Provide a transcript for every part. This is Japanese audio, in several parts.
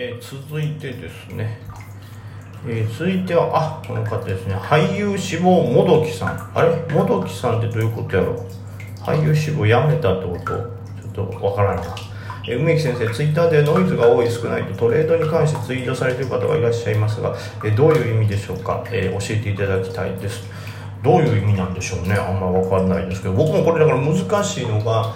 えー続いてですね、えー続いてはあこの方ですね。俳優志望もどきさん。あれ？もどきさんってどういうことやろ？俳優志望やめたってこと？ちょっとわからんな。えー梅木先生ツイッターでノイズが多い少ないとトレードに関してツイートされている方がいらっしゃいますが、えどういう意味でしょうか、え教えていただきたいです。どういう意味なんでしょうね？あんま分かんないですけど。僕もこれだから難しいのが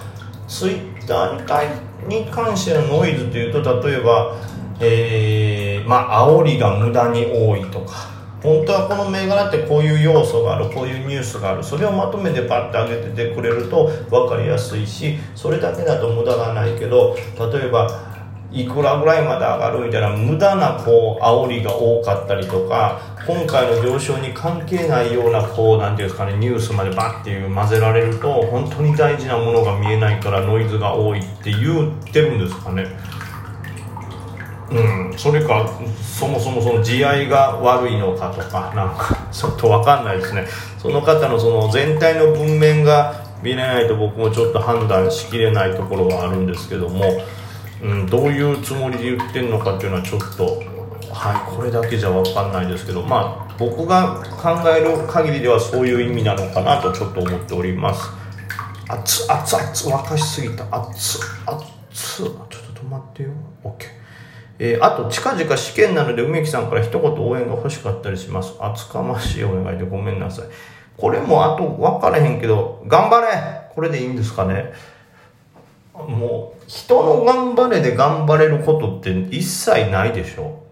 ツイッターに関してのノイズというと例えばえー、まあ煽りが無駄に多いとか。本当はこの銘柄ってこういう要素があるこういうニュースがある。それをまとめてパッて上げててくれると分かりやすいしそれだけだと無駄がないけど例えばいくらぐらいまで上がるみたいな無駄なこう煽りが多かったりとか今回の上昇に関係ないようなこうなんていうんですかねニュースまでバッていう混ぜられると本当に大事なものが見えないからノイズが多いって言ってるんですかね。うん。それかそもそもその地合いが悪いのかとかなんかちょっと分かんないですね。その方のその全体の文面が見れないと僕もちょっと判断しきれないところはあるんですけどもうん、どういうつもりで言ってるのかっていうのはちょっとはいこれだけじゃ分かんないですけどまあ僕が考える限りではそういう意味なのかなとちょっと思っております。熱熱熱沸かしすぎた。熱熱ちょっと止まってよ。OK えーあと近々試験なので梅木さんから一言応援が欲しかったりします。厚かましいお願いでごめんなさい。これもあと分からへんけど頑張れ。これでいいんですかね。もう人の頑張れで頑張れることって一切ないでしょ。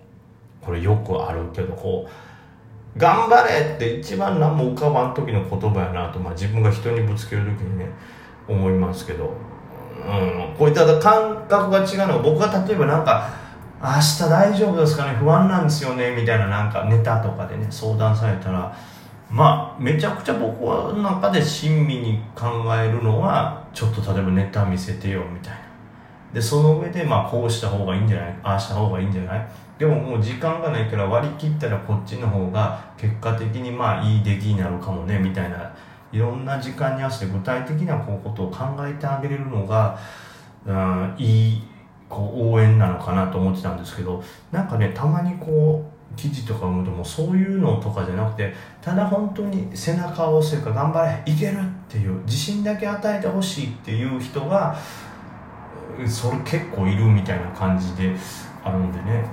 これよくあるけどこう頑張れって一番何も浮かばん時の言葉やなと、まあ、自分が人にぶつける時にね思いますけど、うん、こういった感覚が違うのは僕が例えばなんか明日大丈夫ですかね？不安なんですよね？みたいななんかネタとかでね相談されたらまあめちゃくちゃ僕の中で親身に考えるのはちょっと例えばネタ見せてよみたいな。でその上でまあこうした方がいいんじゃない？ああした方がいいんじゃない？でももう時間がないから割り切ったらこっちの方が結果的にまあいい出来になるかもねみたいないろんな時間に合わせて具体的なこうことを考えてあげれるのが、うん、いいこう応援なのかなと思ってたんですけどなんかねたまにこう記事とか読むともうそういうのとかじゃなくてただ本当に背中を押すというか頑張れいけるっていう自信だけ与えてほしいっていう人がそれ結構いるみたいな感じであるんでね、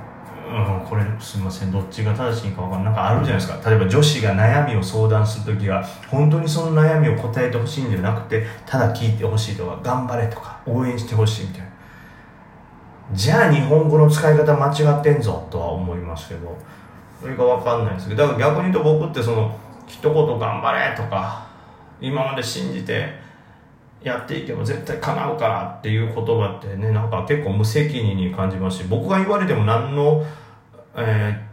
うん、これすいませんどっちが正しいか分かんない。なんかあるじゃないですか。例えば女子が悩みを相談する時は本当にその悩みを答えてほしいんじゃなくてただ聞いてほしいとか頑張れとか応援してほしいみたいな。じゃあ日本語の使い方間違ってんぞとは思いますけど。それが分かんないですけど。だから逆に言うと僕ってその一言頑張れとか今まで信じてやっていけば絶対叶うからっていう言葉ってねなんか結構無責任に感じますし僕が言われても何の、え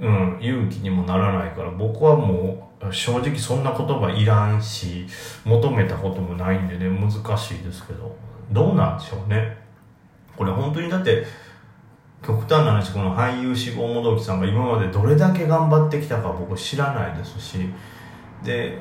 ーうん、勇気にもならないから僕はもう正直そんな言葉いらんし求めたこともないんでね難しいですけど。どうなんでしょうね。これ本当にだって極端な話この俳優志望もどきさんが今までどれだけ頑張ってきたか僕知らないですしで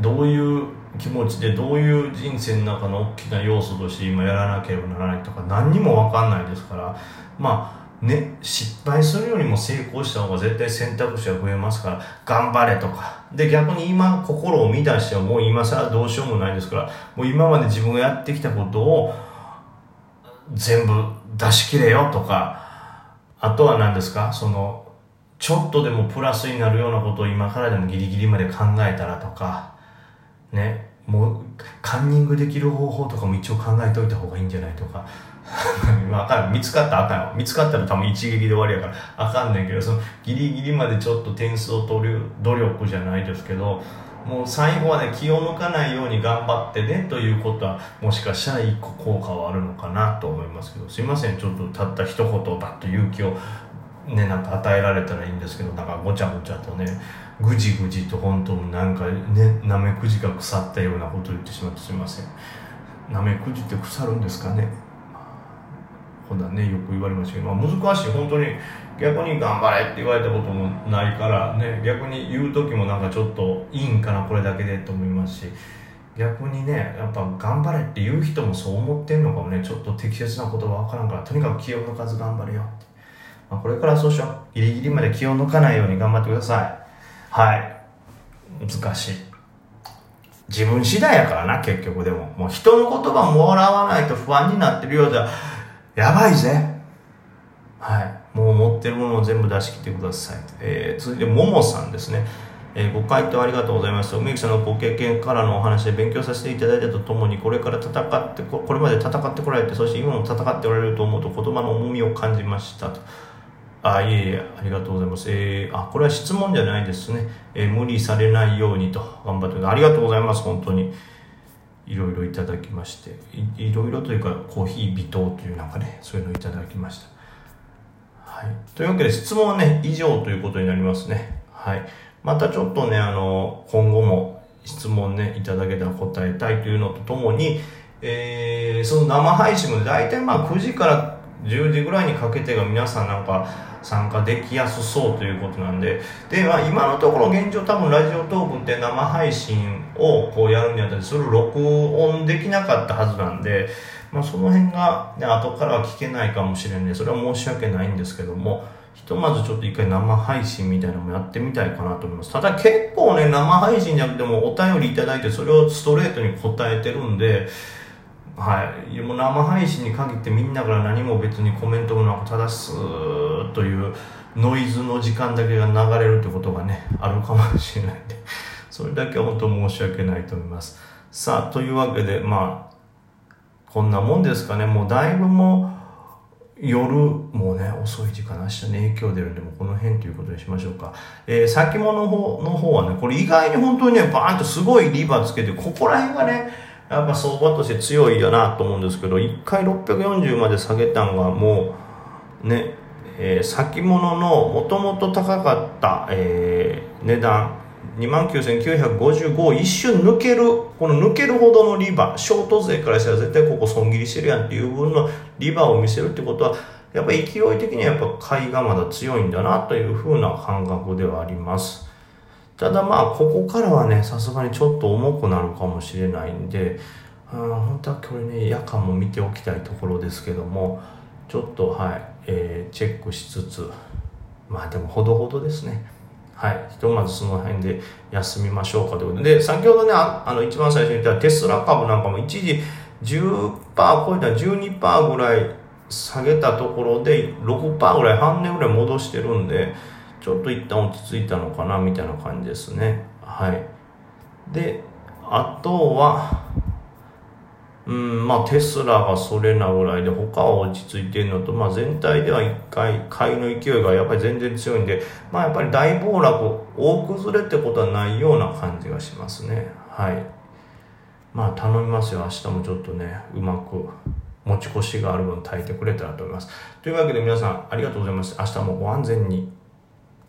どういう気持ちでどういう人生の中の大きな要素として今やらなければならないとか何にも分かんないですからまあね失敗するよりも成功した方が絶対選択肢は増えますから頑張れとか。で逆に今心を乱してはもう今更どうしようもないですからもう今まで自分がやってきたことを全部出し切れよとかあとは何ですか？そのちょっとでもプラスになるようなことを今からでもギリギリまで考えたらとかねもうカンニングできる方法とかも一応考えておいた方がいいんじゃないとか。わかる？見つかったらあかんよ。見つかったら多分一撃で終わりやから。あかんねんけどそのギリギリまでちょっと点数を取る努力じゃないですけどもう最後はね気を抜かないように頑張ってねということはもしかしたら一個効果はあるのかなと思いますけどすいませんちょっとたった一言バッと勇気をねなんか与えられたらいいんですけどなんかごちゃごちゃとねぐじぐじと本当になんかねなめくじが腐ったようなことを言ってしまってすいません。なめくじって腐るんですかね？ほんなねよく言われましたけど、まあ、難しい本当に逆に頑張れって言われたこともないからね逆に言う時もなんかちょっといいんかなこれだけでと思いますし逆にねやっぱ頑張れって言う人もそう思ってんのかもねちょっと適切な言葉わからんからとにかく気を抜かず頑張れよってまあ、これからそうしよう。ギリギリまで気を抜かないように頑張ってください。はい。難しい。自分次第やからな、結局でも。もう人の言葉もらわないと不安になってるようじゃ、やばいぜ。はい。もう持ってるものを全部出し切ってください。えー、続いて、ももさんですね。えー、ご回答ありがとうございます。梅木さんのご経験からのお話で勉強させていただいたとともに、これから戦ってこ、これまで戦ってこられて、そして今も戦っておられると思うと言葉の重みを感じましたと。あ、いえいえ、ありがとうございます。えー、あ、これは質問じゃないですね。えー、無理されないようにと頑張ってありがとうございます、本当に。いろいろいただきましてい。いろいろというか、コーヒー微糖というなんかね、そういうのをいただきました。はい。というわけで質問はね、以上ということになりますね。はい。またちょっとね、あの、今後も質問ね、いただけたら答えたいというのとともに、えー、その生配信も大体まあ9時から10時ぐらいにかけてが皆さんなんか参加できやすそうということなんで、で、まあ今のところ現状多分ラジオトークって生配信をこうやるにあたってそれを録音できなかったはずなんで、まあその辺が、ね、後からは聞けないかもしれんで、それは申し訳ないんですけども、ひとまずちょっと一回生配信みたいなのもやってみたいかなと思います。ただ結構ね、生配信じゃなくてもお便りいただいてそれをストレートに答えてるんで、はい、もう生配信に限ってみんなから何も別にコメントもなくただスーッというノイズの時間だけが流れるってことがねあるかもしれないんで。それだけは本当申し訳ないと思います。さあというわけでまあこんなもんですかね。もうだいぶも夜もうね遅い時間明日ね影響出るんでもこの辺ということにしましょうか、えー、先物の方の方はねこれ意外に本当にねバーンとすごいリバーつけてここら辺がねやっぱ相場として強いよなと思うんですけど1回640まで下げたんがもうね、えー、先物のもともと高かった、えー、値段29,955を一瞬抜ける、この抜けるほどのリバー、ショート勢からしたら絶対ここ損切りしてるやんっていう分のリバーを見せるってことは、やっぱ勢い的にはやっぱ買いがまだ強いんだなというふうな感覚ではあります。ただまあ、ここからはね、さすがにちょっと重くなるかもしれないんで、うん、本当はこれね、夜間も見ておきたいところですけども、ちょっとはい、えー、チェックしつつ、まあでもほどほどですね。はい。ひとまずその辺で休みましょうかということで、で、先ほどね、あの、一番最初に言ったテスラ株なんかも一時10%超えた12%ぐらい下げたところで6%ぐらい、半年ぐらい戻してるんで、ちょっと一旦落ち着いたのかな、みたいな感じですね。はい。で、あとは、うん、まあテスラがそれなぐらいで他は落ち着いてるのと、まあ全体では一回買いの勢いがやっぱり全然強いんで、まあやっぱり大暴落、大崩れってことはないような感じがしますね。はい。まあ頼みますよ。明日もちょっとね、うまく持ち越しがある分耐えてくれたらと思います。というわけで皆さんありがとうございます。明日もご安全に。